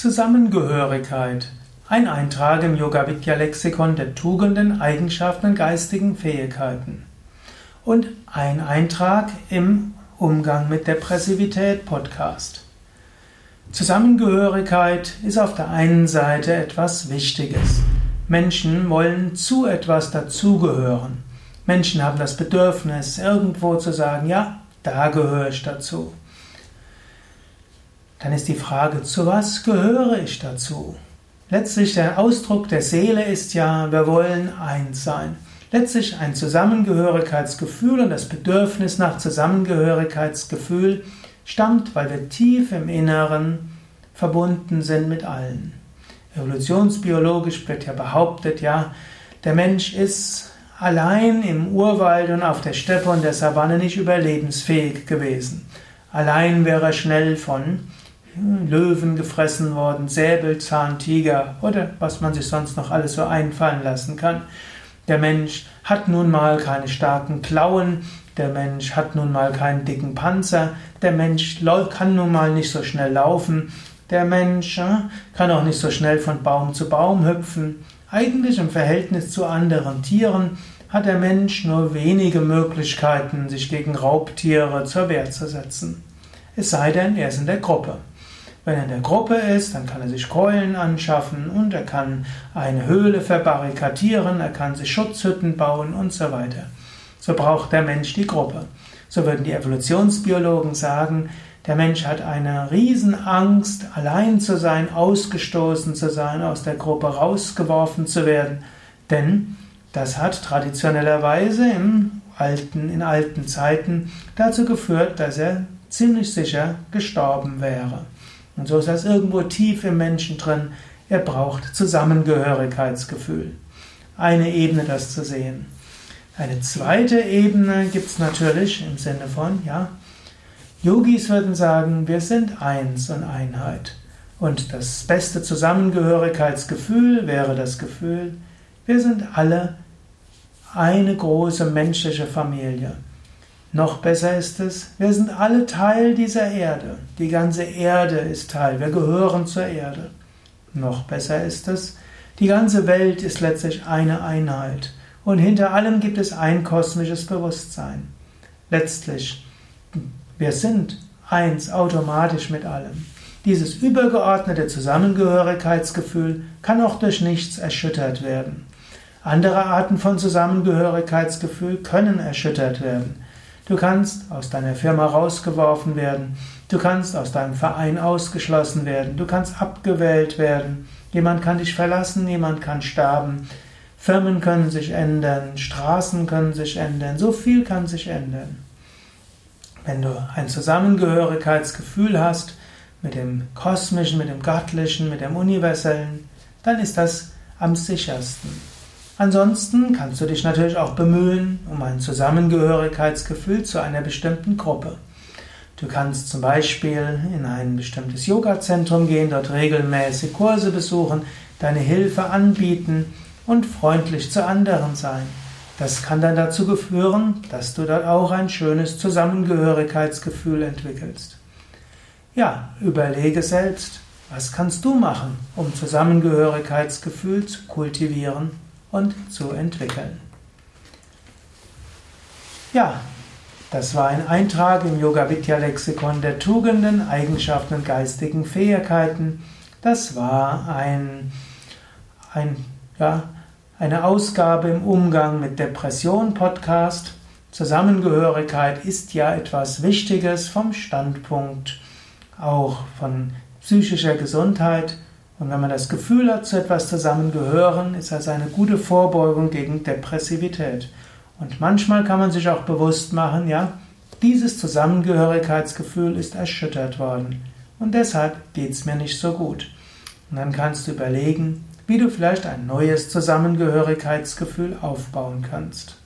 Zusammengehörigkeit. Ein Eintrag im Yoga Vidya Lexikon der Tugenden, Eigenschaften und geistigen Fähigkeiten. Und ein Eintrag im Umgang mit Depressivität Podcast. Zusammengehörigkeit ist auf der einen Seite etwas Wichtiges. Menschen wollen zu etwas dazugehören. Menschen haben das Bedürfnis, irgendwo zu sagen, ja, da gehöre ich dazu. Dann ist die Frage, zu was gehöre ich dazu? Letztlich der Ausdruck der Seele ist ja, wir wollen eins sein. Letztlich ein Zusammengehörigkeitsgefühl und das Bedürfnis nach Zusammengehörigkeitsgefühl stammt, weil wir tief im Inneren verbunden sind mit allen. Evolutionsbiologisch wird ja behauptet, ja, der Mensch ist allein im Urwald und auf der Steppe und der Savanne nicht überlebensfähig gewesen. Allein wäre er schnell von Löwen gefressen worden, Säbelzahntiger oder was man sich sonst noch alles so einfallen lassen kann. Der Mensch hat nun mal keine starken Klauen, der Mensch hat nun mal keinen dicken Panzer, der Mensch kann nun mal nicht so schnell laufen, der Mensch kann auch nicht so schnell von Baum zu Baum hüpfen. Eigentlich im Verhältnis zu anderen Tieren hat der Mensch nur wenige Möglichkeiten, sich gegen Raubtiere zur Wehr zu setzen. Es sei denn, er ist in der Gruppe. Wenn er in der Gruppe ist, dann kann er sich Keulen anschaffen und er kann eine Höhle verbarrikadieren, er kann sich Schutzhütten bauen und so weiter. So braucht der Mensch die Gruppe. So würden die Evolutionsbiologen sagen, der Mensch hat eine Riesenangst, allein zu sein, ausgestoßen zu sein, aus der Gruppe rausgeworfen zu werden, denn das hat traditionellerweise im alten, in alten Zeiten dazu geführt, dass er ziemlich sicher gestorben wäre. Und so ist das irgendwo tief im Menschen drin. Er braucht Zusammengehörigkeitsgefühl. Eine Ebene, das zu sehen. Eine zweite Ebene gibt es natürlich im Sinne von, ja, Yogis würden sagen, wir sind eins und Einheit. Und das beste Zusammengehörigkeitsgefühl wäre das Gefühl, wir sind alle eine große menschliche Familie. Noch besser ist es, wir sind alle Teil dieser Erde. Die ganze Erde ist Teil, wir gehören zur Erde. Noch besser ist es, die ganze Welt ist letztlich eine Einheit und hinter allem gibt es ein kosmisches Bewusstsein. Letztlich, wir sind eins automatisch mit allem. Dieses übergeordnete Zusammengehörigkeitsgefühl kann auch durch nichts erschüttert werden. Andere Arten von Zusammengehörigkeitsgefühl können erschüttert werden. Du kannst aus deiner Firma rausgeworfen werden. Du kannst aus deinem Verein ausgeschlossen werden. Du kannst abgewählt werden. Jemand kann dich verlassen, jemand kann sterben. Firmen können sich ändern, Straßen können sich ändern, so viel kann sich ändern. Wenn du ein Zusammengehörigkeitsgefühl hast mit dem Kosmischen, mit dem Göttlichen, mit dem Universellen, dann ist das am sichersten. Ansonsten kannst du dich natürlich auch bemühen um ein Zusammengehörigkeitsgefühl zu einer bestimmten Gruppe. Du kannst zum Beispiel in ein bestimmtes Yoga-Zentrum gehen, dort regelmäßig Kurse besuchen, deine Hilfe anbieten und freundlich zu anderen sein. Das kann dann dazu führen, dass du dort auch ein schönes Zusammengehörigkeitsgefühl entwickelst. Ja, überlege selbst, was kannst du machen, um Zusammengehörigkeitsgefühl zu kultivieren und zu entwickeln. Ja, das war ein Eintrag im Yoga Vidya Lexikon der Tugenden, Eigenschaften und geistigen Fähigkeiten. Das war ein, ein, ja, eine Ausgabe im Umgang mit Depression Podcast. Zusammengehörigkeit ist ja etwas Wichtiges vom Standpunkt auch von psychischer Gesundheit. Und wenn man das Gefühl hat, zu etwas zusammengehören, ist das eine gute Vorbeugung gegen Depressivität. Und manchmal kann man sich auch bewusst machen, ja, dieses Zusammengehörigkeitsgefühl ist erschüttert worden. Und deshalb geht es mir nicht so gut. Und dann kannst du überlegen, wie du vielleicht ein neues Zusammengehörigkeitsgefühl aufbauen kannst.